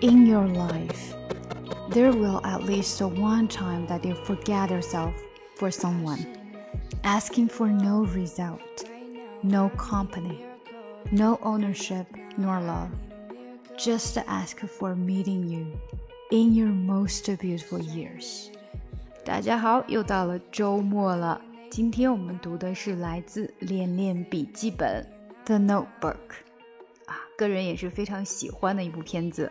your life, there will at least one time that you forget yourself for someone, asking for no result, no company, no ownership nor love, just ask for meeting you in your most beautiful years. 大家好，又到了周末了。今天我们读的是来自《恋恋笔记本》The Notebook，啊，个人也是非常喜欢的一部片子。